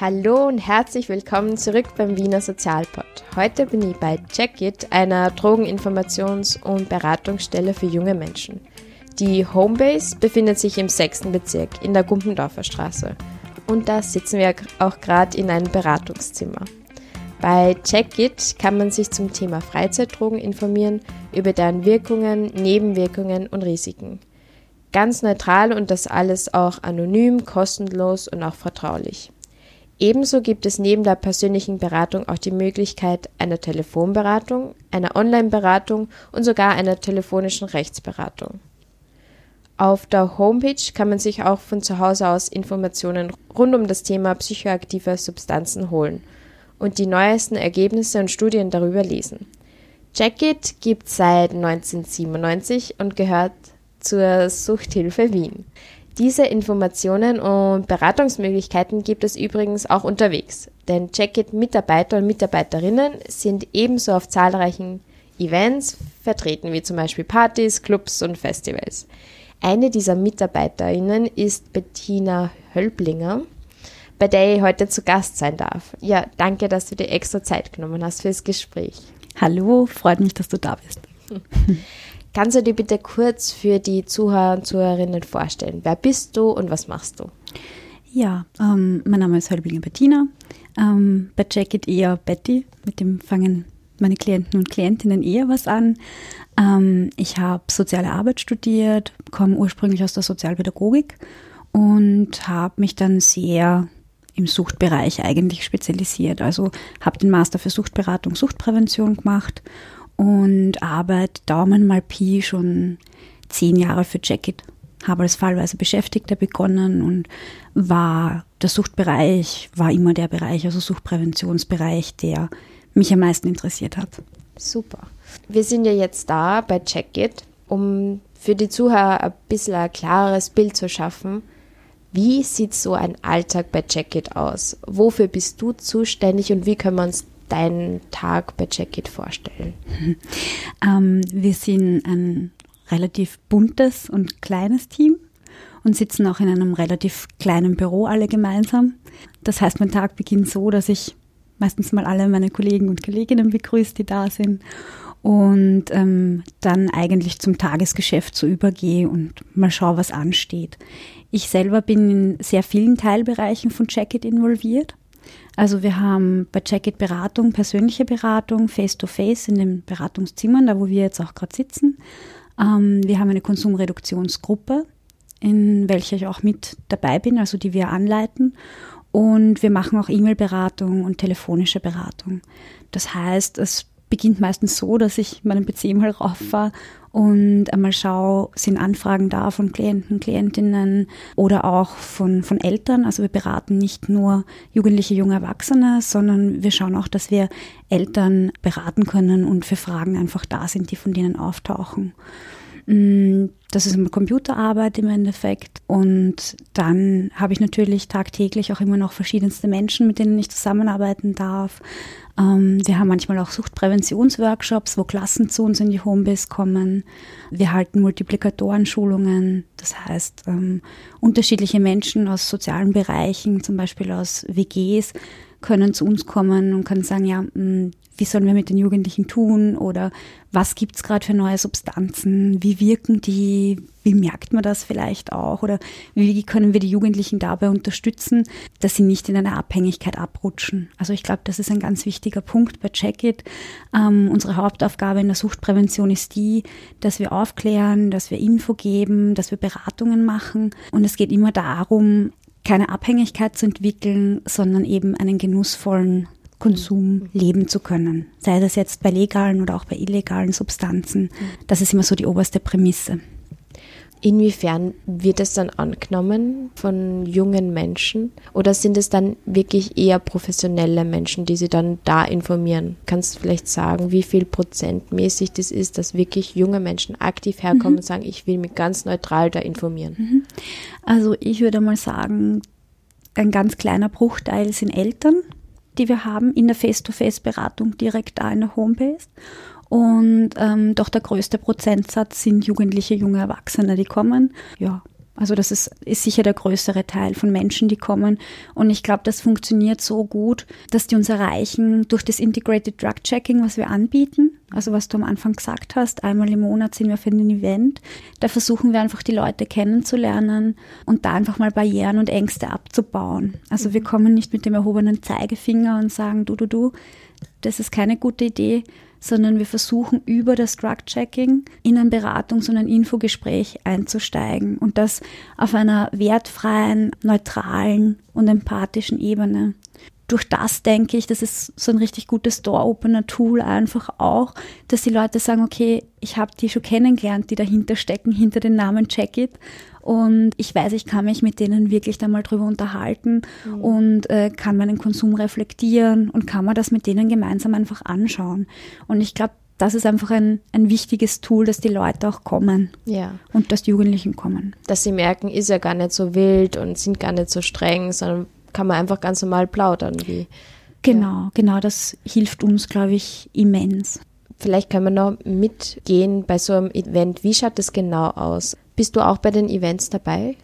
Hallo und herzlich willkommen zurück beim Wiener Sozialpod. Heute bin ich bei Checkit, einer Drogeninformations- und Beratungsstelle für junge Menschen. Die Homebase befindet sich im 6. Bezirk in der Gumpendorfer Straße. Und da sitzen wir auch gerade in einem Beratungszimmer. Bei Checkit kann man sich zum Thema Freizeitdrogen informieren, über deren Wirkungen, Nebenwirkungen und Risiken. Ganz neutral und das alles auch anonym, kostenlos und auch vertraulich. Ebenso gibt es neben der persönlichen Beratung auch die Möglichkeit einer Telefonberatung, einer Online-Beratung und sogar einer telefonischen Rechtsberatung. Auf der Homepage kann man sich auch von zu Hause aus Informationen rund um das Thema psychoaktive Substanzen holen und die neuesten Ergebnisse und Studien darüber lesen. Jacket gibt seit 1997 und gehört zur Suchthilfe Wien. Diese Informationen und Beratungsmöglichkeiten gibt es übrigens auch unterwegs, denn Checkit-Mitarbeiter und Mitarbeiterinnen sind ebenso auf zahlreichen Events vertreten, wie zum Beispiel Partys, Clubs und Festivals. Eine dieser Mitarbeiterinnen ist Bettina Hölblinger, bei der ich heute zu Gast sein darf. Ja, danke, dass du dir extra Zeit genommen hast fürs Gespräch. Hallo, freut mich, dass du da bist. Kannst du dir bitte kurz für die Zuhörer und Zuhörerinnen vorstellen? Wer bist du und was machst du? Ja, ähm, mein Name ist Hölblinger Bettina. Ähm, bei Jacket eher Betty. Mit dem fangen meine Klienten und Klientinnen eher was an. Ähm, ich habe soziale Arbeit studiert, komme ursprünglich aus der Sozialpädagogik und habe mich dann sehr im Suchtbereich eigentlich spezialisiert. Also habe den Master für Suchtberatung, Suchtprävention gemacht und arbeite Daumen mal Pi schon zehn Jahre für Jacket. Habe als fallweise Beschäftigter begonnen und war der Suchtbereich, war immer der Bereich, also Suchtpräventionsbereich, der mich am meisten interessiert hat. Super. Wir sind ja jetzt da bei Checkit, um für die Zuhörer ein bisschen ein klareres Bild zu schaffen. Wie sieht so ein Alltag bei Checkit aus? Wofür bist du zuständig und wie können wir uns deinen Tag bei Checkit vorstellen? Ähm, wir sind ein relativ buntes und kleines Team und sitzen auch in einem relativ kleinen Büro alle gemeinsam. Das heißt, mein Tag beginnt so, dass ich meistens mal alle meine Kollegen und Kolleginnen begrüße, die da sind und ähm, dann eigentlich zum Tagesgeschäft so übergehe und mal schaue, was ansteht. Ich selber bin in sehr vielen Teilbereichen von Checkit involviert. Also wir haben bei Checkit Beratung, persönliche Beratung, face-to-face -face in den Beratungszimmern, da wo wir jetzt auch gerade sitzen. Ähm, wir haben eine Konsumreduktionsgruppe, in welcher ich auch mit dabei bin, also die wir anleiten. Und wir machen auch E-Mail-Beratung und telefonische Beratung. Das heißt, es beginnt meistens so, dass ich meinen PC mal rauffahre und einmal schaue, sind Anfragen da von Klienten, Klientinnen oder auch von, von Eltern. Also wir beraten nicht nur jugendliche, junge Erwachsene, sondern wir schauen auch, dass wir Eltern beraten können und für Fragen einfach da sind, die von denen auftauchen. Mm, das ist eine Computerarbeit im Endeffekt. Und dann habe ich natürlich tagtäglich auch immer noch verschiedenste Menschen, mit denen ich zusammenarbeiten darf. Ähm, wir haben manchmal auch Suchtpräventionsworkshops, wo Klassen zu uns in die Homebase kommen. Wir halten Multiplikatoren-Schulungen. Das heißt, ähm, unterschiedliche Menschen aus sozialen Bereichen, zum Beispiel aus WGs, können zu uns kommen und können sagen, ja, mm, wie sollen wir mit den Jugendlichen tun oder was gibt es gerade für neue Substanzen, wie wirken die, wie merkt man das vielleicht auch oder wie können wir die Jugendlichen dabei unterstützen, dass sie nicht in eine Abhängigkeit abrutschen. Also ich glaube, das ist ein ganz wichtiger Punkt bei Check-It. Ähm, unsere Hauptaufgabe in der Suchtprävention ist die, dass wir aufklären, dass wir Info geben, dass wir Beratungen machen und es geht immer darum, keine Abhängigkeit zu entwickeln, sondern eben einen genussvollen Konsum leben zu können. Sei das jetzt bei legalen oder auch bei illegalen Substanzen. Das ist immer so die oberste Prämisse. Inwiefern wird es dann angenommen von jungen Menschen oder sind es dann wirklich eher professionelle Menschen, die sie dann da informieren? Kannst du vielleicht sagen, wie viel prozentmäßig das ist, dass wirklich junge Menschen aktiv herkommen mhm. und sagen, ich will mich ganz neutral da informieren? Mhm. Also ich würde mal sagen, ein ganz kleiner Bruchteil sind Eltern, die wir haben in der Face-to-Face-Beratung direkt da in der Homebase. Und ähm, doch der größte Prozentsatz sind Jugendliche, junge Erwachsene, die kommen. Ja, also das ist, ist sicher der größere Teil von Menschen, die kommen. Und ich glaube, das funktioniert so gut, dass die uns erreichen durch das Integrated Drug Checking, was wir anbieten. Also was du am Anfang gesagt hast, einmal im Monat sind wir für ein Event. Da versuchen wir einfach die Leute kennenzulernen und da einfach mal Barrieren und Ängste abzubauen. Also wir kommen nicht mit dem erhobenen Zeigefinger und sagen, du, du, du, das ist keine gute Idee, sondern wir versuchen über das Drug-Checking in ein Beratungs- und ein Infogespräch einzusteigen und das auf einer wertfreien, neutralen und empathischen Ebene. Durch das denke ich, das ist so ein richtig gutes Door-Opener-Tool einfach auch, dass die Leute sagen, okay, ich habe die schon kennengelernt, die dahinter stecken, hinter den Namen Check It und ich weiß, ich kann mich mit denen wirklich da mal drüber unterhalten mhm. und äh, kann meinen Konsum reflektieren und kann man das mit denen gemeinsam einfach anschauen. Und ich glaube, das ist einfach ein, ein wichtiges Tool, dass die Leute auch kommen. Ja. Und dass die Jugendlichen kommen. Dass sie merken, ist ja gar nicht so wild und sind gar nicht so streng, sondern kann man einfach ganz normal plaudern. Wie, genau, ja. genau, das hilft uns, glaube ich, immens. Vielleicht können wir noch mitgehen bei so einem Event. Wie schaut das genau aus? Bist du auch bei den Events dabei?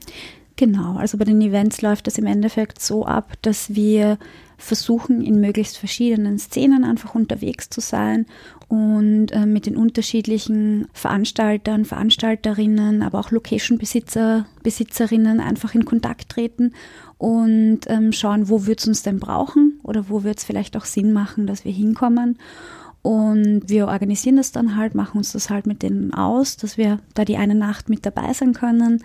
Genau, also bei den Events läuft es im Endeffekt so ab, dass wir versuchen, in möglichst verschiedenen Szenen einfach unterwegs zu sein und äh, mit den unterschiedlichen Veranstaltern, Veranstalterinnen, aber auch Location-Besitzer, Besitzerinnen einfach in Kontakt treten und ähm, schauen, wo wird es uns denn brauchen oder wo wird es vielleicht auch Sinn machen, dass wir hinkommen. Und wir organisieren das dann halt, machen uns das halt mit denen aus, dass wir da die eine Nacht mit dabei sein können.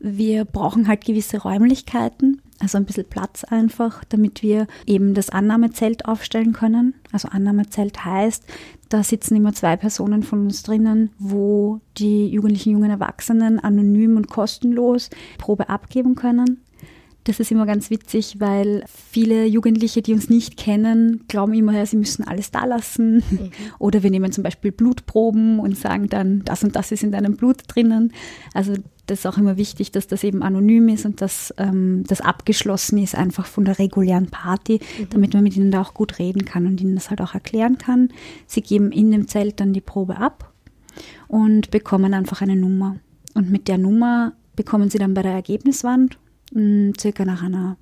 Wir brauchen halt gewisse Räumlichkeiten, also ein bisschen Platz einfach, damit wir eben das Annahmezelt aufstellen können. Also Annahmezelt heißt, da sitzen immer zwei Personen von uns drinnen, wo die jugendlichen jungen Erwachsenen anonym und kostenlos Probe abgeben können. Das ist immer ganz witzig, weil viele Jugendliche, die uns nicht kennen, glauben immer, ja, sie müssen alles da lassen. Mhm. Oder wir nehmen zum Beispiel Blutproben und sagen dann, das und das ist in deinem Blut drinnen. Also das ist auch immer wichtig, dass das eben anonym ist und dass ähm, das abgeschlossen ist einfach von der regulären Party, mhm. damit man mit ihnen da auch gut reden kann und ihnen das halt auch erklären kann. Sie geben in dem Zelt dann die Probe ab und bekommen einfach eine Nummer. Und mit der Nummer bekommen sie dann bei der Ergebniswand circa nach einer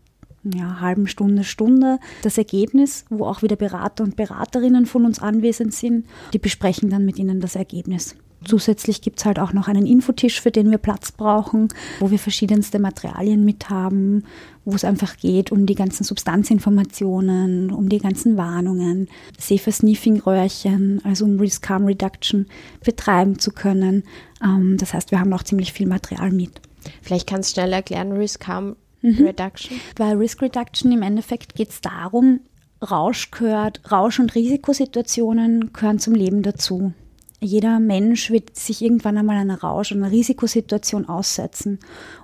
ja, halben Stunde, Stunde das Ergebnis, wo auch wieder Berater und Beraterinnen von uns anwesend sind. Die besprechen dann mit ihnen das Ergebnis. Zusätzlich gibt es halt auch noch einen Infotisch, für den wir Platz brauchen, wo wir verschiedenste Materialien mit haben, wo es einfach geht um die ganzen Substanzinformationen, um die ganzen Warnungen, Safer Sniffing Röhrchen, also um Risk Harm Reduction betreiben zu können. Ähm, das heißt, wir haben auch ziemlich viel Material mit. Vielleicht kannst du schnell erklären, Risk Harm mhm. Reduction. Bei Risk Reduction im Endeffekt geht es darum, Rausch gehört, Rausch- und Risikosituationen gehören zum Leben dazu. Jeder Mensch wird sich irgendwann einmal einer Rausch- oder einer Risikosituation aussetzen.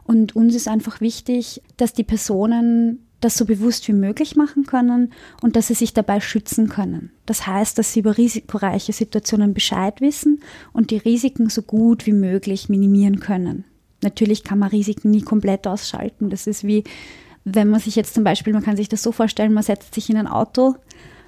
Und uns ist einfach wichtig, dass die Personen das so bewusst wie möglich machen können und dass sie sich dabei schützen können. Das heißt, dass sie über risikoreiche Situationen Bescheid wissen und die Risiken so gut wie möglich minimieren können. Natürlich kann man Risiken nie komplett ausschalten. Das ist wie, wenn man sich jetzt zum Beispiel, man kann sich das so vorstellen, man setzt sich in ein Auto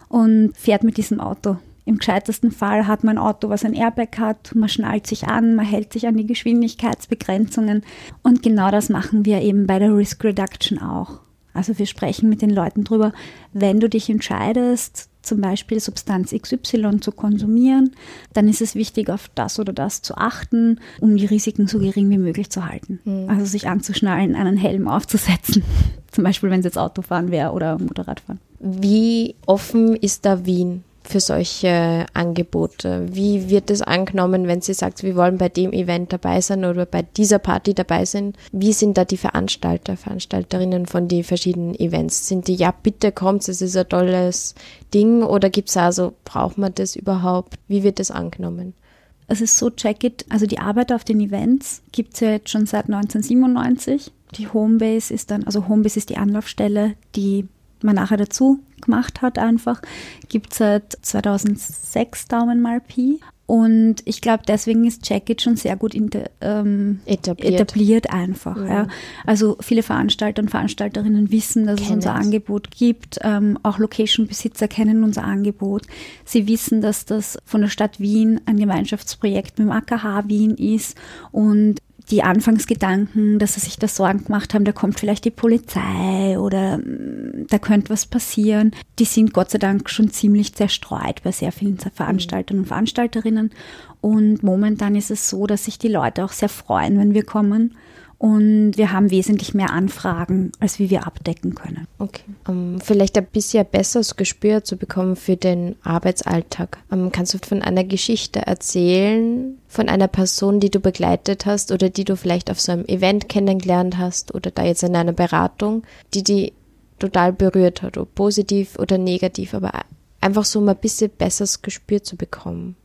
und fährt mit diesem Auto. Im gescheitesten Fall hat man ein Auto, was ein Airbag hat, man schnallt sich an, man hält sich an die Geschwindigkeitsbegrenzungen und genau das machen wir eben bei der Risk Reduction auch. Also wir sprechen mit den Leuten drüber, wenn du dich entscheidest, zum Beispiel Substanz XY zu konsumieren, dann ist es wichtig, auf das oder das zu achten, um die Risiken so gering wie möglich zu halten. Mhm. Also sich anzuschnallen, einen Helm aufzusetzen, zum Beispiel wenn es jetzt Autofahren wäre oder Motorradfahren. Wie offen ist da Wien für solche Angebote? Wie wird es angenommen, wenn sie sagt, wir wollen bei dem Event dabei sein oder bei dieser Party dabei sein? Wie sind da die Veranstalter, Veranstalterinnen von den verschiedenen Events? Sind die, ja, bitte kommt, es ist ein tolles Ding oder gibt es also, braucht man das überhaupt? Wie wird das angenommen? Es ist so, check it, also die Arbeit auf den Events gibt es ja jetzt schon seit 1997. Die Homebase ist dann, also Homebase ist die Anlaufstelle, die man nachher dazu gemacht hat einfach, gibt es seit 2006 Daumen mal Pi. Und ich glaube, deswegen ist Jacket schon sehr gut inter, ähm, etabliert. etabliert. einfach. Mhm. Ja. Also viele Veranstalter und Veranstalterinnen wissen, dass kennen es unser. Angebot gibt. Ähm, auch Location-Besitzer kennen unser Angebot. Sie wissen, dass das von der Stadt Wien ein Gemeinschaftsprojekt mit dem AKH Wien ist und die Anfangsgedanken, dass sie sich da Sorgen gemacht haben, da kommt vielleicht die Polizei oder da könnte was passieren, die sind Gott sei Dank schon ziemlich zerstreut bei sehr vielen Veranstaltern und Veranstalterinnen. Und momentan ist es so, dass sich die Leute auch sehr freuen, wenn wir kommen und wir haben wesentlich mehr Anfragen, als wie wir abdecken können. Okay. Um, ähm, vielleicht ein bisschen besseres Gespür zu bekommen für den Arbeitsalltag. Um, ähm, kannst du von einer Geschichte erzählen, von einer Person, die du begleitet hast oder die du vielleicht auf so einem Event kennengelernt hast oder da jetzt in einer Beratung, die die total berührt hat, ob positiv oder negativ, aber einfach so um ein bisschen besseres Gespür zu bekommen.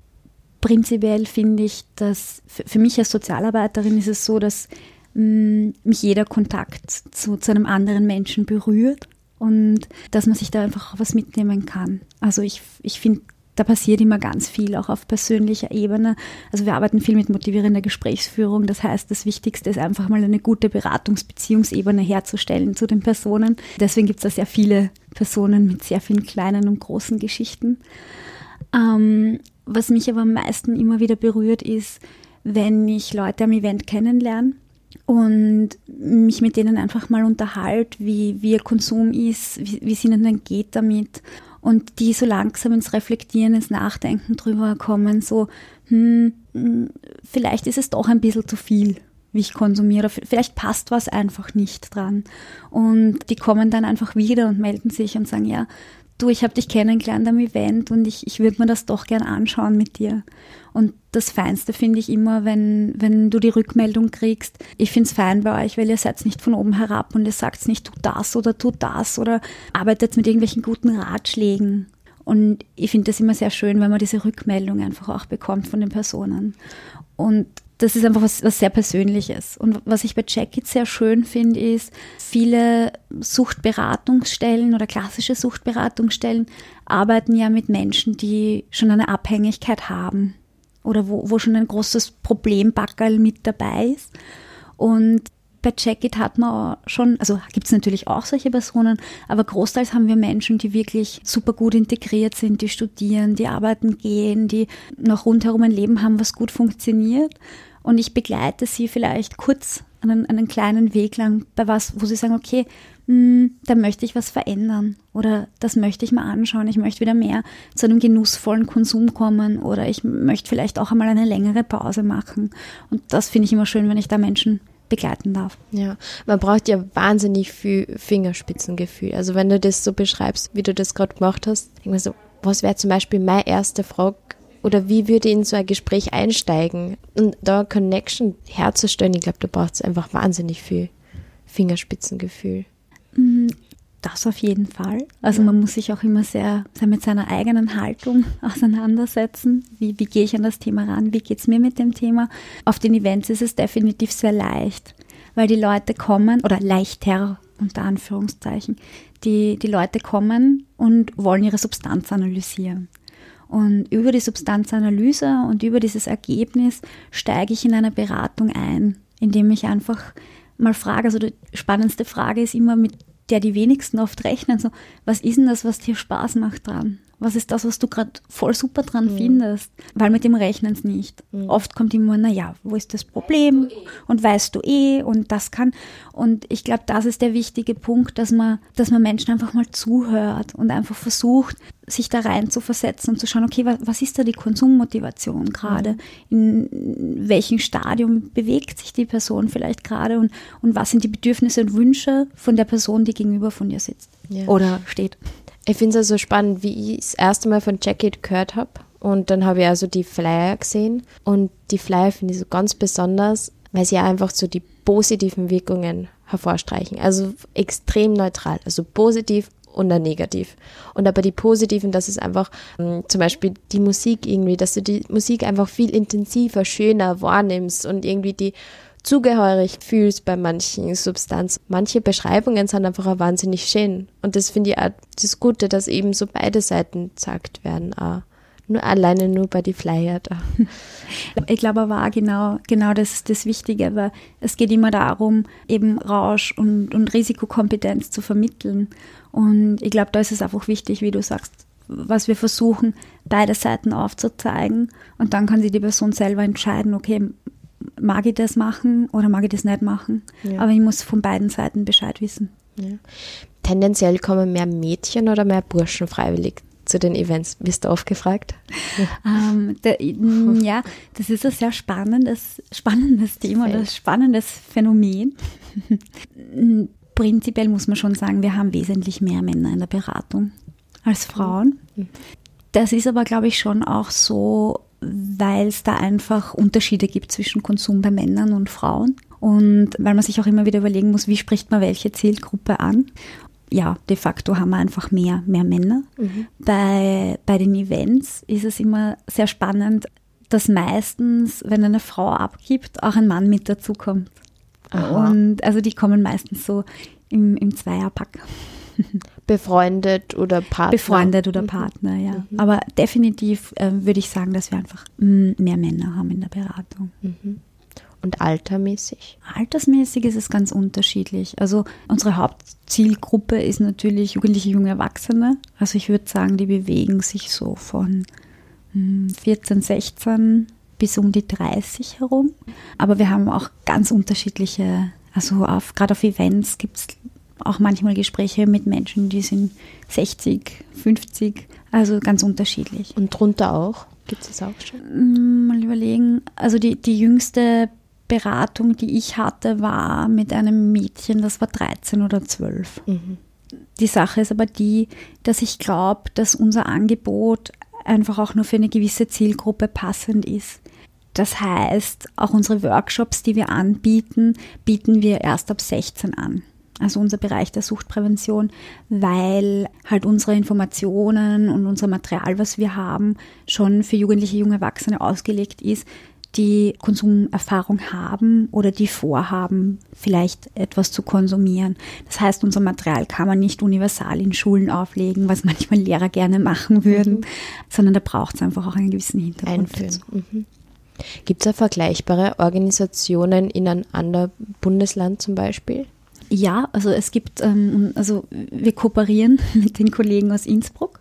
Prinzipiell finde ich, dass für mich als Sozialarbeiterin ist es so, dass mich jeder Kontakt zu, zu einem anderen Menschen berührt und dass man sich da einfach was mitnehmen kann. Also ich, ich finde, da passiert immer ganz viel, auch auf persönlicher Ebene. Also wir arbeiten viel mit motivierender Gesprächsführung. Das heißt, das Wichtigste ist einfach mal eine gute Beratungsbeziehungsebene herzustellen zu den Personen. Deswegen gibt es da sehr viele Personen mit sehr vielen kleinen und großen Geschichten. Ähm, was mich aber am meisten immer wieder berührt, ist, wenn ich Leute am Event kennenlerne und mich mit denen einfach mal unterhalte, wie, wie ihr Konsum ist, wie, wie es ihnen dann geht damit und die so langsam ins Reflektieren, ins Nachdenken drüber kommen, so, hm, hm, vielleicht ist es doch ein bisschen zu viel, wie ich konsumiere, vielleicht passt was einfach nicht dran. Und die kommen dann einfach wieder und melden sich und sagen, ja, du, ich habe dich kennengelernt am Event und ich, ich würde mir das doch gern anschauen mit dir. Und das Feinste finde ich immer, wenn, wenn du die Rückmeldung kriegst, ich finde es fein bei euch, weil ihr seid nicht von oben herab und ihr sagt nicht, tu das oder tu das oder arbeitet mit irgendwelchen guten Ratschlägen. Und ich finde das immer sehr schön, wenn man diese Rückmeldung einfach auch bekommt von den Personen. Und das ist einfach was, was sehr Persönliches. Und was ich bei Jacket sehr schön finde, ist, viele Suchtberatungsstellen oder klassische Suchtberatungsstellen arbeiten ja mit Menschen, die schon eine Abhängigkeit haben oder wo, wo schon ein großes Problembackerl mit dabei ist. Und bei Jacket hat man schon, also gibt es natürlich auch solche Personen, aber großteils haben wir Menschen, die wirklich super gut integriert sind, die studieren, die arbeiten gehen, die noch rundherum ein Leben haben, was gut funktioniert und ich begleite sie vielleicht kurz einen, einen kleinen Weg lang bei was, wo sie sagen, okay, hm, da möchte ich was verändern oder das möchte ich mal anschauen, ich möchte wieder mehr zu einem genussvollen Konsum kommen oder ich möchte vielleicht auch einmal eine längere Pause machen. Und das finde ich immer schön, wenn ich da Menschen begleiten darf. Ja, man braucht ja wahnsinnig viel Fingerspitzengefühl. Also wenn du das so beschreibst, wie du das gerade gemacht hast, denke ich so, was wäre zum Beispiel meine erste Frage oder wie würde in so ein Gespräch einsteigen und da Connection herzustellen, ich glaube, da braucht es einfach wahnsinnig viel Fingerspitzengefühl. Das auf jeden Fall. Also ja. man muss sich auch immer sehr, sehr mit seiner eigenen Haltung auseinandersetzen. Wie, wie gehe ich an das Thema ran? Wie geht es mir mit dem Thema? Auf den Events ist es definitiv sehr leicht, weil die Leute kommen, oder leichter unter Anführungszeichen, die, die Leute kommen und wollen ihre Substanz analysieren. Und über die Substanzanalyse und über dieses Ergebnis steige ich in eine Beratung ein, indem ich einfach mal frage, also die spannendste Frage ist immer, mit der die wenigsten oft rechnen, so, was ist denn das, was dir Spaß macht dran? Was ist das, was du gerade voll super dran mhm. findest? Weil mit dem rechnen es nicht. Mhm. Oft kommt immer, naja, wo ist das Problem? Und weißt du eh und das kann. Und ich glaube, das ist der wichtige Punkt, dass man, dass man Menschen einfach mal zuhört und einfach versucht, sich da rein zu versetzen und zu schauen, okay, was, was ist da die Konsummotivation gerade? Mhm. In welchem Stadium bewegt sich die Person vielleicht gerade und, und was sind die Bedürfnisse und Wünsche von der Person, die gegenüber von dir sitzt ja. oder steht? Ich finde es also spannend, wie ich das erste Mal von Jackie gehört habe. Und dann habe ich also die Flyer gesehen. Und die Flyer finde ich so ganz besonders, weil sie einfach so die positiven Wirkungen hervorstreichen. Also extrem neutral. Also positiv und dann negativ. Und aber die positiven, das ist einfach ähm, zum Beispiel die Musik irgendwie, dass du die Musik einfach viel intensiver, schöner wahrnimmst und irgendwie die zugehörig fühlst bei manchen Substanzen. Manche Beschreibungen sind einfach auch wahnsinnig schön. Und das finde ich auch das Gute, dass eben so beide Seiten gesagt werden. Auch nur alleine nur bei die Flyer da. Ich glaube aber auch genau, genau das ist das Wichtige, weil es geht immer darum, eben Rausch und, und Risikokompetenz zu vermitteln. Und ich glaube, da ist es einfach wichtig, wie du sagst, was wir versuchen, beide Seiten aufzuzeigen. Und dann kann sich die Person selber entscheiden, okay, mag ich das machen oder mag ich das nicht machen. Ja. Aber ich muss von beiden Seiten Bescheid wissen. Ja. Tendenziell kommen mehr Mädchen oder mehr Burschen freiwillig zu den Events? Bist du oft gefragt? ähm, der, ja, das ist ein sehr spannendes, spannendes Thema, ein spannendes Phänomen. Prinzipiell muss man schon sagen, wir haben wesentlich mehr Männer in der Beratung als Frauen. Mhm. Das ist aber, glaube ich, schon auch so, weil es da einfach Unterschiede gibt zwischen Konsum bei Männern und Frauen. Und weil man sich auch immer wieder überlegen muss, wie spricht man welche Zielgruppe an ja, de facto haben wir einfach mehr, mehr Männer. Mhm. Bei, bei den Events ist es immer sehr spannend, dass meistens, wenn eine Frau abgibt, auch ein Mann mit dazukommt. Und also die kommen meistens so im, im Zweierpack. Befreundet oder Partner? Befreundet oder mhm. Partner, ja. Mhm. Aber definitiv äh, würde ich sagen, dass wir einfach mehr Männer haben in der Beratung. Mhm. Und altermäßig? Altersmäßig ist es ganz unterschiedlich. Also unsere Hauptzielgruppe ist natürlich jugendliche junge Erwachsene. Also ich würde sagen, die bewegen sich so von 14, hm, 16 bis um die 30 herum. Aber wir haben auch ganz unterschiedliche, also auf, gerade auf Events gibt es auch manchmal Gespräche mit Menschen, die sind 60, 50, also ganz unterschiedlich. Und drunter auch? Gibt es das auch schon? Hm, mal überlegen. Also die, die jüngste Beratung, die ich hatte, war mit einem Mädchen, das war 13 oder 12. Mhm. Die Sache ist aber die, dass ich glaube, dass unser Angebot einfach auch nur für eine gewisse Zielgruppe passend ist. Das heißt, auch unsere Workshops, die wir anbieten, bieten wir erst ab 16 an. Also unser Bereich der Suchtprävention, weil halt unsere Informationen und unser Material, was wir haben, schon für Jugendliche, junge Erwachsene ausgelegt ist, die Konsumerfahrung haben oder die vorhaben, vielleicht etwas zu konsumieren. Das heißt, unser Material kann man nicht universal in Schulen auflegen, was manchmal Lehrer gerne machen würden, mhm. sondern da braucht es einfach auch einen gewissen Hintergrund. Mhm. Gibt es da vergleichbare Organisationen in einem anderen Bundesland zum Beispiel? Ja, also es gibt, ähm, also wir kooperieren mit den Kollegen aus Innsbruck.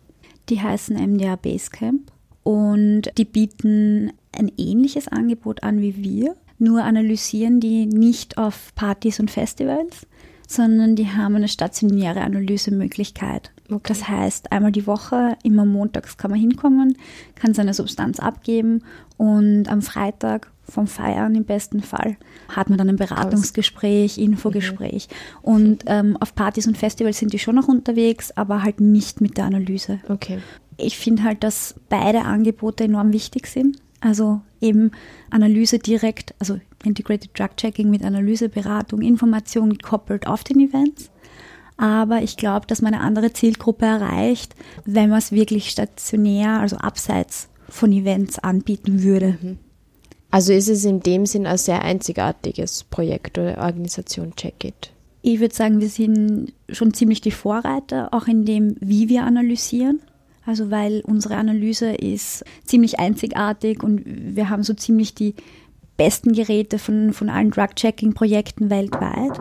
Die heißen MDA Basecamp und die bieten ein ähnliches Angebot an wie wir, nur analysieren die nicht auf Partys und Festivals, sondern die haben eine stationäre Analysemöglichkeit. Okay. Das heißt, einmal die Woche, immer montags kann man hinkommen, kann seine Substanz abgeben und am Freitag vom Feiern im besten Fall hat man dann ein Beratungsgespräch, Infogespräch. Mhm. Und ähm, auf Partys und Festivals sind die schon noch unterwegs, aber halt nicht mit der Analyse. Okay. Ich finde halt, dass beide Angebote enorm wichtig sind. Also eben Analyse direkt, also Integrated Drug Checking mit Analyseberatung, Information gekoppelt auf den Events. Aber ich glaube, dass man eine andere Zielgruppe erreicht, wenn man es wirklich stationär, also abseits von Events anbieten würde. Mhm. Also ist es in dem Sinn ein sehr einzigartiges Projekt oder Organisation Check-It? Ich würde sagen, wir sind schon ziemlich die Vorreiter, auch in dem, wie wir analysieren. Also weil unsere Analyse ist ziemlich einzigartig und wir haben so ziemlich die besten Geräte von, von allen Drug-Checking-Projekten weltweit.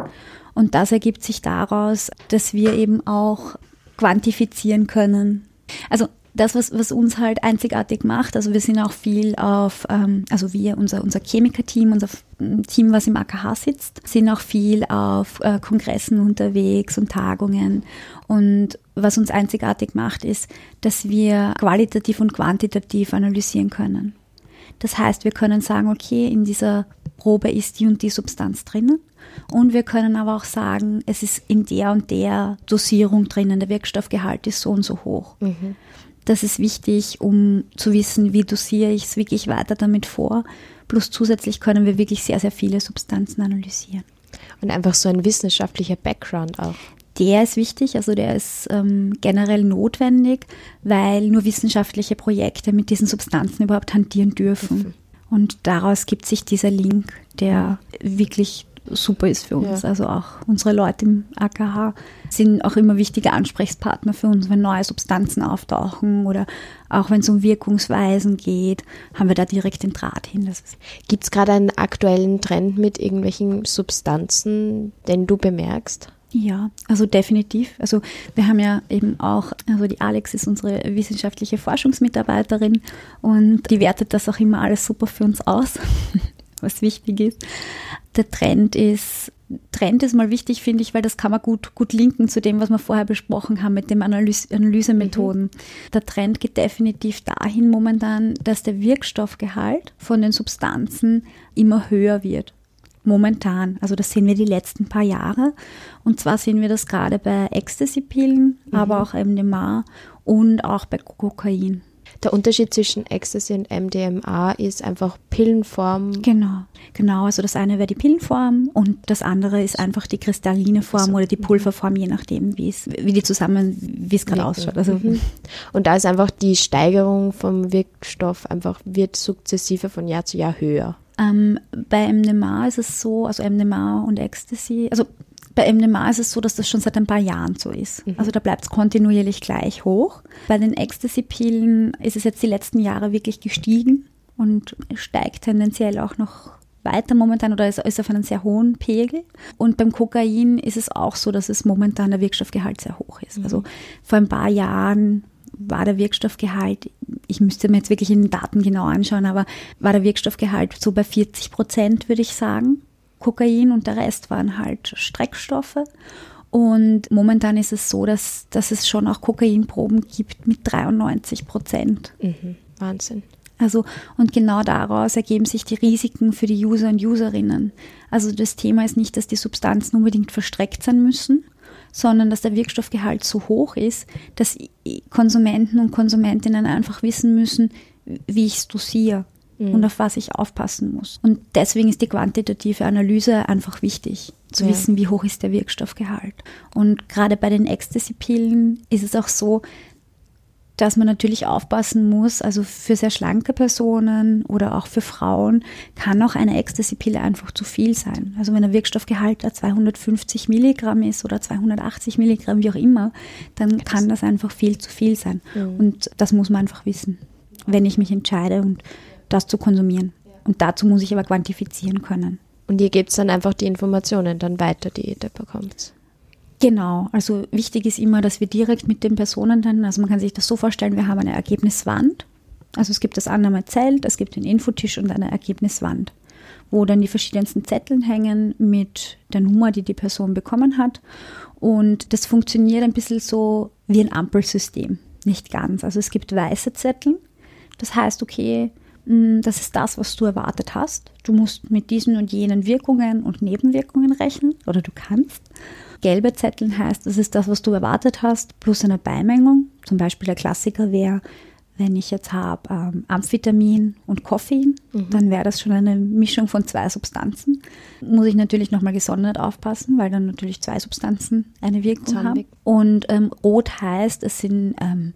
Und das ergibt sich daraus, dass wir eben auch quantifizieren können. Also das, was, was uns halt einzigartig macht, also wir sind auch viel auf, ähm, also wir, unser, unser Chemiker-Team, unser Team, was im AKH sitzt, sind auch viel auf äh, Kongressen unterwegs und Tagungen. Und was uns einzigartig macht, ist, dass wir qualitativ und quantitativ analysieren können. Das heißt, wir können sagen, okay, in dieser Probe ist die und die Substanz drinnen. Und wir können aber auch sagen, es ist in der und der Dosierung drinnen, der Wirkstoffgehalt ist so und so hoch. Mhm. Das ist wichtig, um zu wissen, wie dosiere ich es, wie gehe ich weiter damit vor. Plus zusätzlich können wir wirklich sehr, sehr viele Substanzen analysieren. Und einfach so ein wissenschaftlicher Background auch. Der ist wichtig, also der ist ähm, generell notwendig, weil nur wissenschaftliche Projekte mit diesen Substanzen überhaupt hantieren dürfen. Mhm. Und daraus gibt sich dieser Link, der wirklich super ist für uns. Ja. Also auch unsere Leute im AKH sind auch immer wichtige Ansprechpartner für uns, wenn neue Substanzen auftauchen oder auch wenn es um Wirkungsweisen geht, haben wir da direkt den Draht hin. Gibt es gerade einen aktuellen Trend mit irgendwelchen Substanzen, den du bemerkst? Ja, also definitiv. Also wir haben ja eben auch, also die Alex ist unsere wissenschaftliche Forschungsmitarbeiterin und die wertet das auch immer alles super für uns aus, was wichtig ist. Der Trend ist, Trend ist mal wichtig, finde ich, weil das kann man gut, gut linken zu dem, was wir vorher besprochen haben mit den Analyse, Analysemethoden. Mhm. Der Trend geht definitiv dahin momentan, dass der Wirkstoffgehalt von den Substanzen immer höher wird momentan. Also das sehen wir die letzten paar Jahre. Und zwar sehen wir das gerade bei Ecstasy-Pillen, mhm. aber auch MDMA und auch bei Kokain. Der Unterschied zwischen Ecstasy und MDMA ist einfach Pillenform. Genau, genau. Also das eine wäre die Pillenform und das andere ist einfach die kristalline Form also, oder die Pulverform, je nachdem, wie es, wie die zusammen, wie es gerade ausschaut. Also mhm. Und da ist einfach die Steigerung vom Wirkstoff einfach wird sukzessive von Jahr zu Jahr höher. Ähm, bei MDMA ist es so, also MDMA und Ecstasy, also bei MDMA ist es so, dass das schon seit ein paar Jahren so ist. Mhm. Also da bleibt es kontinuierlich gleich hoch. Bei den Ecstasy-Pillen ist es jetzt die letzten Jahre wirklich gestiegen und steigt tendenziell auch noch weiter momentan oder ist, ist auf einem sehr hohen Pegel. Und beim Kokain ist es auch so, dass es momentan der Wirkstoffgehalt sehr hoch ist. Mhm. Also vor ein paar Jahren war der Wirkstoffgehalt, ich müsste mir jetzt wirklich in den Daten genau anschauen, aber war der Wirkstoffgehalt so bei 40 Prozent, würde ich sagen. Kokain und der Rest waren halt Streckstoffe. Und momentan ist es so, dass, dass es schon auch Kokainproben gibt mit 93 Prozent. Mhm. Wahnsinn. Also, und genau daraus ergeben sich die Risiken für die User und Userinnen. Also das Thema ist nicht, dass die Substanzen unbedingt verstreckt sein müssen, sondern dass der Wirkstoffgehalt so hoch ist, dass Konsumenten und Konsumentinnen einfach wissen müssen, wie ich es dosiere mhm. und auf was ich aufpassen muss. Und deswegen ist die quantitative Analyse einfach wichtig, zu ja. wissen, wie hoch ist der Wirkstoffgehalt. Und gerade bei den Ecstasy-Pillen ist es auch so, dass man natürlich aufpassen muss, also für sehr schlanke Personen oder auch für Frauen kann auch eine Ecstasy-Pille einfach zu viel sein. Also wenn der Wirkstoffgehalt 250 Milligramm ist oder 280 Milligramm, wie auch immer, dann kann das einfach viel zu viel sein. Mhm. Und das muss man einfach wissen, wenn ich mich entscheide und das zu konsumieren. Und dazu muss ich aber quantifizieren können. Und ihr gebt dann einfach die Informationen dann weiter, die ihr da bekommt. Genau, also wichtig ist immer, dass wir direkt mit den Personen dann, also man kann sich das so vorstellen, wir haben eine Ergebniswand. Also es gibt das Annahmezelt, es gibt den Infotisch und eine Ergebniswand, wo dann die verschiedensten Zetteln hängen mit der Nummer, die die Person bekommen hat. Und das funktioniert ein bisschen so wie ein Ampelsystem, nicht ganz. Also es gibt weiße Zettel, das heißt, okay, das ist das, was du erwartet hast. Du musst mit diesen und jenen Wirkungen und Nebenwirkungen rechnen oder du kannst. Gelbe Zettel heißt, das ist das, was du erwartet hast, plus eine Beimengung. Zum Beispiel der Klassiker wäre, wenn ich jetzt habe ähm, Amphetamin und Koffein, mhm. dann wäre das schon eine Mischung von zwei Substanzen. Muss ich natürlich nochmal gesondert aufpassen, weil dann natürlich zwei Substanzen eine Wirkung Zahnweg. haben. Und ähm, rot heißt, es sind ähm,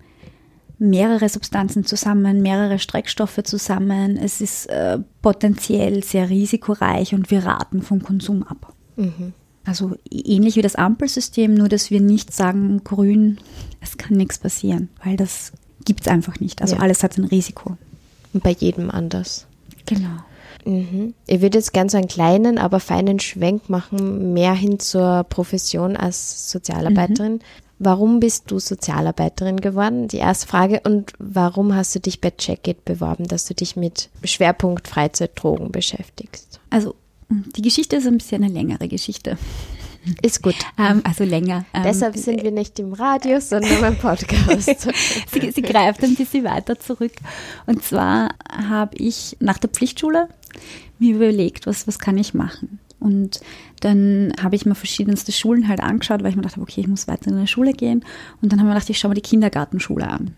mehrere Substanzen zusammen, mehrere Streckstoffe zusammen. Es ist äh, potenziell sehr risikoreich und wir raten vom Konsum ab. Mhm. Also ähnlich wie das Ampelsystem, nur dass wir nicht sagen, grün, es kann nichts passieren, weil das gibt es einfach nicht. Also ja. alles hat ein Risiko. Und bei jedem anders. Genau. Mhm. Ich würde jetzt gerne so einen kleinen, aber feinen Schwenk machen, mehr hin zur Profession als Sozialarbeiterin. Mhm. Warum bist du Sozialarbeiterin geworden? Die erste Frage. Und warum hast du dich bei Checkit beworben, dass du dich mit Schwerpunkt Freizeitdrogen beschäftigst? Also die Geschichte ist ein bisschen eine längere Geschichte. Ist gut. Ähm, also länger. Ähm, Deshalb sind wir nicht im Radio, sondern im Podcast. sie, sie, greift ein bisschen weiter zurück. Und zwar habe ich nach der Pflichtschule mir überlegt, was, was kann ich machen? Und dann habe ich mir verschiedenste Schulen halt angeschaut, weil ich mir dachte, okay, ich muss weiter in eine Schule gehen. Und dann habe ich mir gedacht, ich schaue mir die Kindergartenschule an.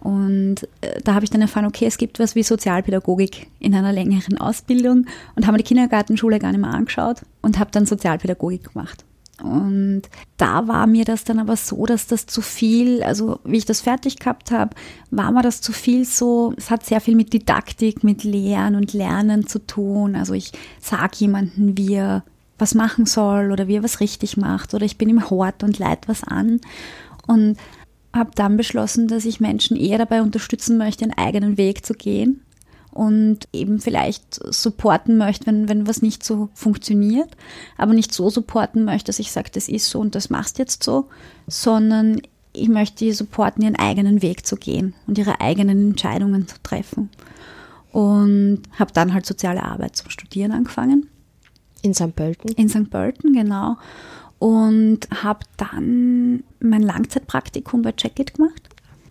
Und äh, da habe ich dann erfahren, okay, es gibt was wie Sozialpädagogik in einer längeren Ausbildung und habe mir die Kindergartenschule gar nicht mehr angeschaut und habe dann Sozialpädagogik gemacht. Und da war mir das dann aber so, dass das zu viel, also wie ich das fertig gehabt habe, war mir das zu viel so, es hat sehr viel mit Didaktik, mit Lehren und Lernen zu tun. Also ich sage jemandem, wie er was machen soll oder wie er was richtig macht oder ich bin im Hort und leid was an und habe dann beschlossen, dass ich Menschen eher dabei unterstützen möchte, einen eigenen Weg zu gehen und eben vielleicht supporten möchte, wenn, wenn was nicht so funktioniert, aber nicht so supporten möchte, dass ich sage, das ist so und das machst jetzt so, sondern ich möchte die supporten, ihren eigenen Weg zu gehen und ihre eigenen Entscheidungen zu treffen. Und habe dann halt soziale Arbeit zum Studieren angefangen. In St. Pölten? In St. Pölten, genau. Und habe dann mein Langzeitpraktikum bei Checkit gemacht.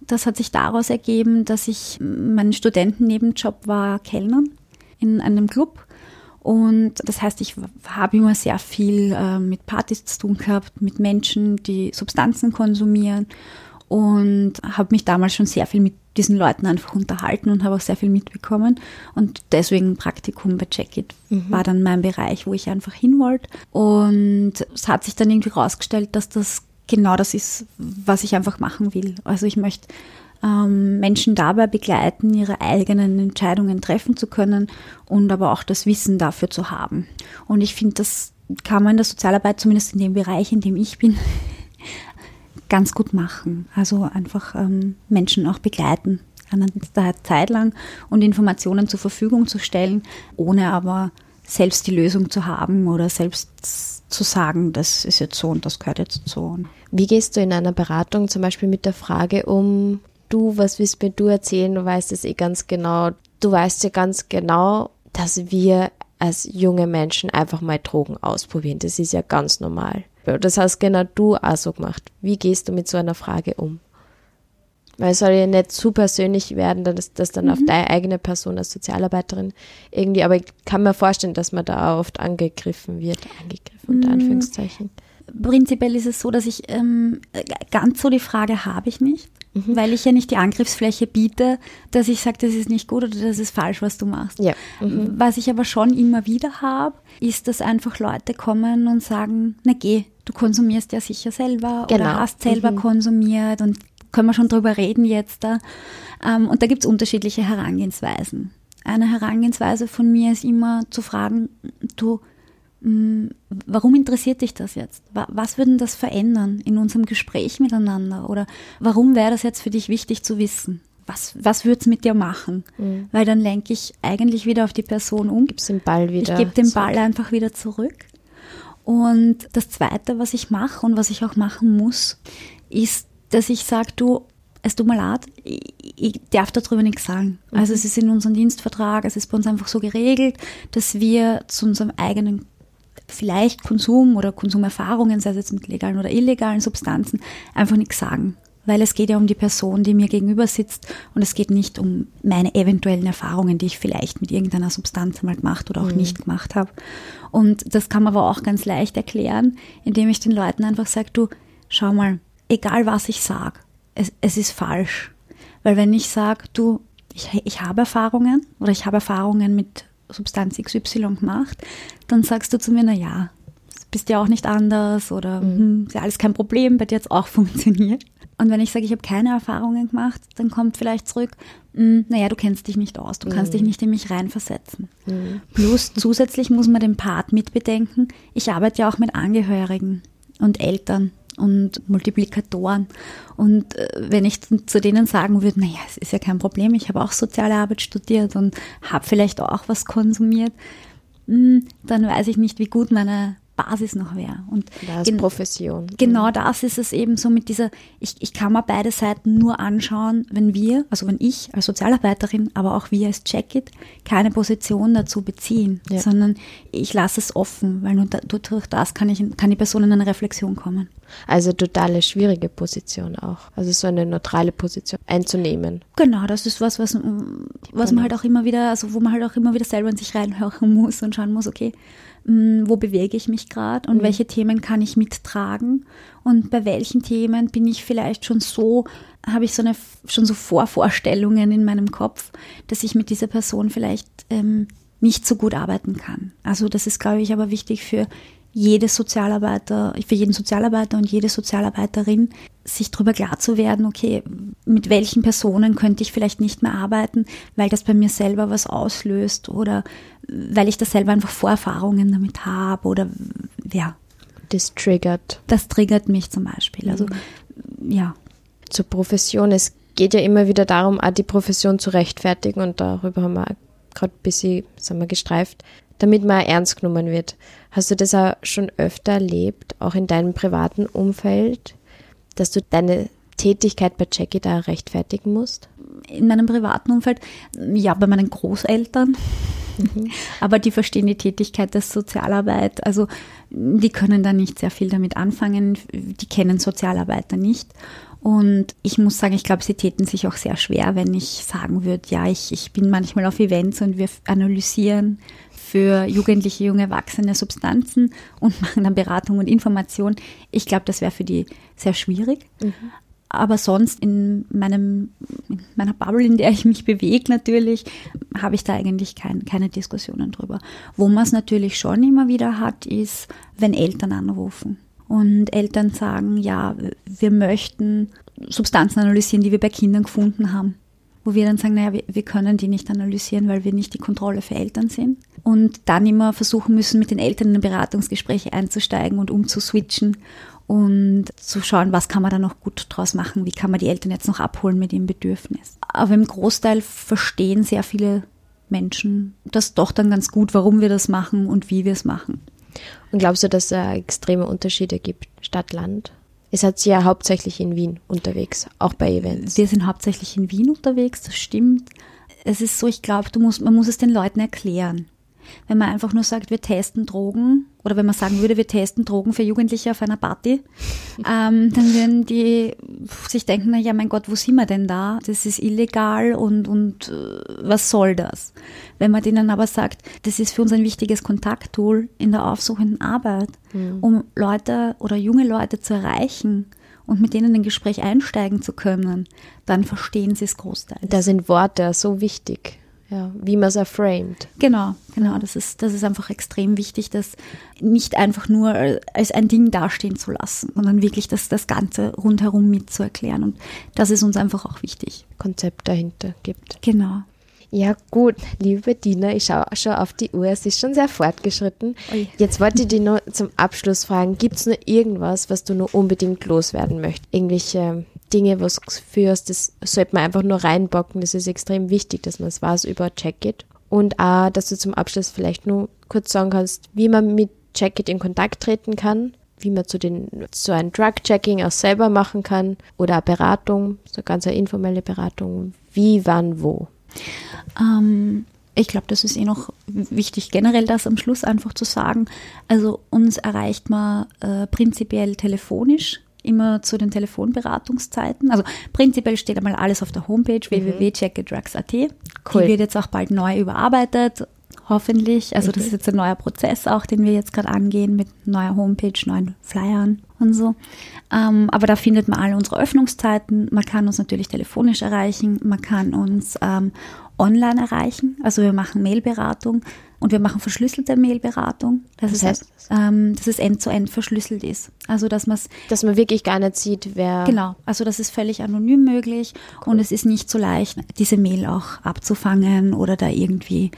Das hat sich daraus ergeben, dass ich, mein Studentennebenjob war Kellnern in einem Club. Und das heißt, ich habe immer sehr viel äh, mit Partys zu tun gehabt, mit Menschen, die Substanzen konsumieren und habe mich damals schon sehr viel mit diesen Leuten einfach unterhalten und habe auch sehr viel mitbekommen. Und deswegen Praktikum bei Checkit mhm. war dann mein Bereich, wo ich einfach hin wollte. Und es hat sich dann irgendwie rausgestellt, dass das genau das ist, was ich einfach machen will. Also ich möchte ähm, Menschen dabei begleiten, ihre eigenen Entscheidungen treffen zu können und aber auch das Wissen dafür zu haben. Und ich finde, das kann man in der Sozialarbeit, zumindest in dem Bereich, in dem ich bin, ganz gut machen. Also einfach ähm, Menschen auch begleiten, eine Zeit lang und Informationen zur Verfügung zu stellen, ohne aber selbst die Lösung zu haben oder selbst zu sagen, das ist jetzt so und das gehört jetzt so. Wie gehst du in einer Beratung zum Beispiel mit der Frage um, du, was willst mir du erzählen, du weißt es eh ganz genau, du weißt ja ganz genau, dass wir als junge Menschen einfach mal Drogen ausprobieren. Das ist ja ganz normal. Das hast genau du auch so gemacht. Wie gehst du mit so einer Frage um? Weil es soll ja nicht zu persönlich werden, dass das dann mhm. auf deine eigene Person als Sozialarbeiterin irgendwie, aber ich kann mir vorstellen, dass man da oft angegriffen wird. Angegriffen, unter mhm. Anführungszeichen. Prinzipiell ist es so, dass ich ähm, ganz so die Frage habe ich nicht mhm. weil ich ja nicht die Angriffsfläche biete, dass ich sage, das ist nicht gut oder das ist falsch, was du machst. Ja. Mhm. Was ich aber schon immer wieder habe, ist, dass einfach Leute kommen und sagen, na geh, du konsumierst ja sicher selber genau. oder hast selber mhm. konsumiert und können wir schon drüber reden jetzt da. Ähm, und da gibt es unterschiedliche Herangehensweisen. Eine Herangehensweise von mir ist immer zu fragen, du, hm, warum interessiert dich das jetzt? Was würde das verändern in unserem Gespräch miteinander? Oder warum wäre das jetzt für dich wichtig zu wissen? Was, was würde es mit dir machen? Mhm. Weil dann lenke ich eigentlich wieder auf die Person um. Gibst den Ball wieder. Ich gebe den Ball zurück. einfach wieder zurück. Und das Zweite, was ich mache und was ich auch machen muss, ist, dass ich sage, du, es tut mir leid, ich, ich darf darüber nichts sagen. Mhm. Also es ist in unserem Dienstvertrag, es ist bei uns einfach so geregelt, dass wir zu unserem eigenen vielleicht Konsum oder Konsumerfahrungen, sei es jetzt mit legalen oder illegalen Substanzen, einfach nichts sagen. Weil es geht ja um die Person, die mir gegenüber sitzt und es geht nicht um meine eventuellen Erfahrungen, die ich vielleicht mit irgendeiner Substanz einmal gemacht oder auch mhm. nicht gemacht habe. Und das kann man aber auch ganz leicht erklären, indem ich den Leuten einfach sage, du, schau mal, egal was ich sage, es, es ist falsch. Weil wenn ich sage, du, ich, ich habe Erfahrungen oder ich habe Erfahrungen mit Substanz XY gemacht, dann sagst du zu mir, na ja, bist ja auch nicht anders oder mhm. hm, ist ja alles kein Problem, bei dir hat es auch funktioniert. Und wenn ich sage, ich habe keine Erfahrungen gemacht, dann kommt vielleicht zurück, hm, naja, du kennst dich nicht aus, du kannst mhm. dich nicht in mich reinversetzen. Mhm. Plus zusätzlich muss man den Part mitbedenken, ich arbeite ja auch mit Angehörigen und Eltern und Multiplikatoren. Und äh, wenn ich zu denen sagen würde, naja, es ist ja kein Problem, ich habe auch soziale Arbeit studiert und habe vielleicht auch was konsumiert, hm, dann weiß ich nicht, wie gut meine Basis noch wäre. Und das ist Profession. Genau das ist es eben so mit dieser, ich, ich kann mir beide Seiten nur anschauen, wenn wir, also wenn ich als Sozialarbeiterin, aber auch wir als Check-It, keine Position dazu beziehen, ja. sondern ich lasse es offen, weil nur durch das kann, ich, kann die Person in eine Reflexion kommen. Also totale schwierige Position auch. Also so eine neutrale Position einzunehmen. Genau, das ist was, was, was man halt auch immer wieder, also wo man halt auch immer wieder selber in sich reinhören muss und schauen muss, okay, wo bewege ich mich gerade und mhm. welche Themen kann ich mittragen und bei welchen Themen bin ich vielleicht schon so, habe ich so eine, schon so Vorvorstellungen in meinem Kopf, dass ich mit dieser Person vielleicht ähm, nicht so gut arbeiten kann. Also das ist, glaube ich, aber wichtig für jedes Sozialarbeiter, für jeden Sozialarbeiter und jede Sozialarbeiterin, sich darüber klar zu werden, okay, mit welchen Personen könnte ich vielleicht nicht mehr arbeiten, weil das bei mir selber was auslöst oder weil ich da selber einfach Vorerfahrungen damit habe oder ja. Das triggert. Das triggert mich zum Beispiel. Also mhm. ja. Zur Profession. Es geht ja immer wieder darum, auch die Profession zu rechtfertigen und darüber haben wir gerade ein bisschen sagen wir, gestreift, damit man ernst genommen wird. Hast du das auch schon öfter erlebt, auch in deinem privaten Umfeld, dass du deine Tätigkeit bei Jackie da rechtfertigen musst? In meinem privaten Umfeld, ja, bei meinen Großeltern. Mhm. Aber die verstehen die Tätigkeit der Sozialarbeit. Also die können da nicht sehr viel damit anfangen. Die kennen Sozialarbeiter nicht. Und ich muss sagen, ich glaube, sie täten sich auch sehr schwer, wenn ich sagen würde, ja, ich, ich bin manchmal auf Events und wir analysieren für jugendliche, junge Erwachsene Substanzen und machen dann Beratung und Information. Ich glaube, das wäre für die sehr schwierig. Mhm. Aber sonst in meinem, in meiner Bubble, in der ich mich bewege natürlich, habe ich da eigentlich kein, keine Diskussionen drüber. Wo man es natürlich schon immer wieder hat, ist, wenn Eltern anrufen und Eltern sagen, ja, wir möchten Substanzen analysieren, die wir bei Kindern gefunden haben. Wo wir dann sagen, naja, wir, können die nicht analysieren, weil wir nicht die Kontrolle für Eltern sind. Und dann immer versuchen müssen, mit den Eltern in Beratungsgespräche einzusteigen und umzuswitchen und zu schauen, was kann man da noch gut draus machen, wie kann man die Eltern jetzt noch abholen mit ihrem Bedürfnis. Aber im Großteil verstehen sehr viele Menschen das doch dann ganz gut, warum wir das machen und wie wir es machen. Und glaubst du, dass es extreme Unterschiede gibt, Stadt-Land? Ihr seid ja hauptsächlich in Wien unterwegs, auch bei Events. Wir sind hauptsächlich in Wien unterwegs, das stimmt. Es ist so, ich glaube, man muss es den Leuten erklären. Wenn man einfach nur sagt, wir testen Drogen, oder wenn man sagen würde, wir testen Drogen für Jugendliche auf einer Party, ähm, dann würden die sich denken, na ja, mein Gott, wo sind wir denn da? Das ist illegal und, und äh, was soll das? Wenn man denen aber sagt, das ist für uns ein wichtiges Kontakttool in der aufsuchenden Arbeit, mhm. um Leute oder junge Leute zu erreichen, und mit denen in ein Gespräch einsteigen zu können, dann verstehen sie es großteils. Da sind Worte so wichtig ja, wie man es erframed. Genau, genau. Das ist, das ist einfach extrem wichtig, das nicht einfach nur als ein Ding dastehen zu lassen, sondern wirklich das, das Ganze rundherum mitzuerklären. Und das ist uns einfach auch wichtig. Konzept dahinter gibt. Genau. Ja, gut, liebe Dina, ich schaue schon auf die Uhr, es ist schon sehr fortgeschritten. Ui. Jetzt wollte ich dich noch zum Abschluss fragen, gibt es noch irgendwas, was du noch unbedingt loswerden möchtest? Irgendwelche Dinge, was du führst, das sollte man einfach nur reinbocken. Das ist extrem wichtig, dass man es weiß über Jacket. Und auch, dass du zum Abschluss vielleicht nur kurz sagen kannst, wie man mit Jacket in Kontakt treten kann, wie man zu den so ein Drug-Checking auch selber machen kann oder eine Beratung, so ganz eine informelle Beratung, wie, wann, wo. Ähm, ich glaube, das ist eh noch wichtig, generell das am Schluss einfach zu sagen. Also uns erreicht man äh, prinzipiell telefonisch immer zu den Telefonberatungszeiten. Also prinzipiell steht einmal alles auf der Homepage mhm. www.checkitdrugs.at. Cool. Die wird jetzt auch bald neu überarbeitet, hoffentlich. Also okay. das mhm. ist jetzt ein neuer Prozess auch, den wir jetzt gerade angehen mit neuer Homepage, neuen Flyern und so. Ähm, aber da findet man alle unsere Öffnungszeiten. Man kann uns natürlich telefonisch erreichen, man kann uns ähm, online erreichen. Also wir machen Mailberatung und wir machen verschlüsselte Mailberatung. Das, das heißt, ist, ähm, dass es end-zu-end verschlüsselt ist. Also dass man dass man wirklich gar nicht sieht, wer genau. Also das ist völlig anonym möglich cool. und es ist nicht so leicht, diese Mail auch abzufangen oder da irgendwie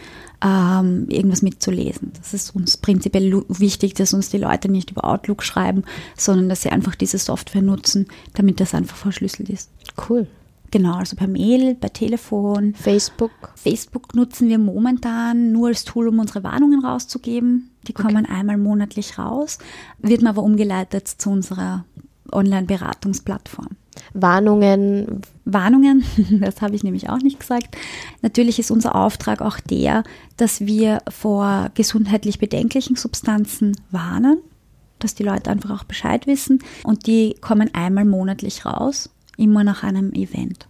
ähm, irgendwas mitzulesen. Das ist uns prinzipiell wichtig, dass uns die Leute nicht über Outlook schreiben, sondern dass sie einfach diese Software nutzen, damit das einfach verschlüsselt ist. Cool. Genau, also per Mail, per Telefon. Facebook. Facebook nutzen wir momentan nur als Tool, um unsere Warnungen rauszugeben. Die kommen okay. einmal monatlich raus, wird man aber umgeleitet zu unserer Online-Beratungsplattform. Warnungen. Warnungen, das habe ich nämlich auch nicht gesagt. Natürlich ist unser Auftrag auch der, dass wir vor gesundheitlich bedenklichen Substanzen warnen, dass die Leute einfach auch Bescheid wissen und die kommen einmal monatlich raus immer nach einem Event.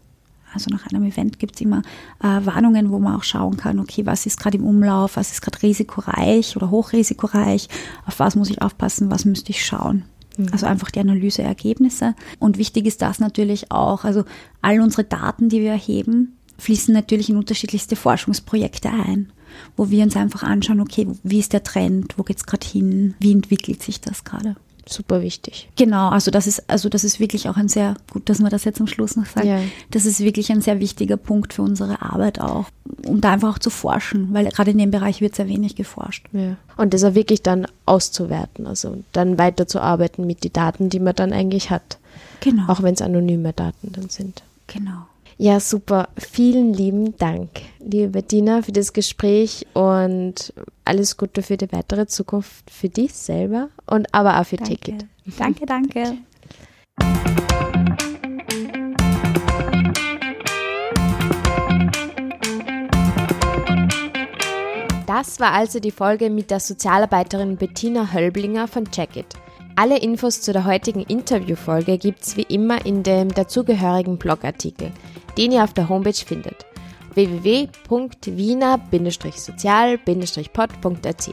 Also nach einem Event gibt es immer äh, Warnungen, wo man auch schauen kann, okay, was ist gerade im Umlauf, was ist gerade risikoreich oder hochrisikoreich, auf was muss ich aufpassen, was müsste ich schauen. Mhm. Also einfach die Analyseergebnisse. Und wichtig ist das natürlich auch, also all unsere Daten, die wir erheben, fließen natürlich in unterschiedlichste Forschungsprojekte ein. wo wir uns einfach anschauen, okay, wie ist der Trend, wo geht es gerade hin, wie entwickelt sich das gerade super wichtig. Genau, also das ist, also das ist wirklich auch ein sehr, gut, dass man das jetzt am Schluss noch sagt, ja. das ist wirklich ein sehr wichtiger Punkt für unsere Arbeit auch, um da einfach auch zu forschen, weil gerade in dem Bereich wird sehr wenig geforscht. Ja. Und das auch wirklich dann auszuwerten, also dann weiterzuarbeiten mit den Daten, die man dann eigentlich hat. Genau. Auch wenn es anonyme Daten dann sind. Genau. Ja, super. Vielen lieben Dank, liebe Bettina, für das Gespräch und alles Gute für die weitere Zukunft für dich selber und aber auch für danke. Ticket. Danke, danke. Das war also die Folge mit der Sozialarbeiterin Bettina Hölblinger von Jacket. Alle Infos zu der heutigen Interviewfolge gibt's wie immer in dem dazugehörigen Blogartikel, den ihr auf der Homepage findet www.wiener-sozial-pod.at.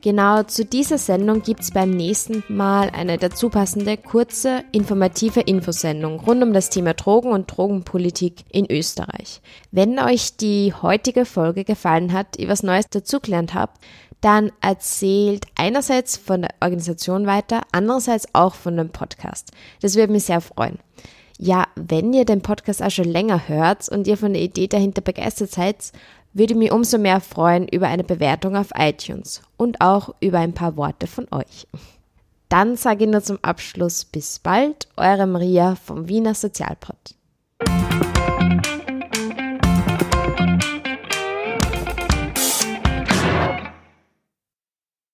Genau zu dieser Sendung gibt's beim nächsten Mal eine dazu passende, kurze, informative Infosendung rund um das Thema Drogen und Drogenpolitik in Österreich. Wenn euch die heutige Folge gefallen hat, ihr was Neues dazugelernt habt, dann erzählt einerseits von der Organisation weiter, andererseits auch von dem Podcast. Das würde mich sehr freuen. Ja, wenn ihr den Podcast auch schon länger hört und ihr von der Idee dahinter begeistert seid, würde mich umso mehr freuen über eine Bewertung auf iTunes und auch über ein paar Worte von euch. Dann sage ich nur zum Abschluss bis bald, eure Maria vom Wiener Sozialpod.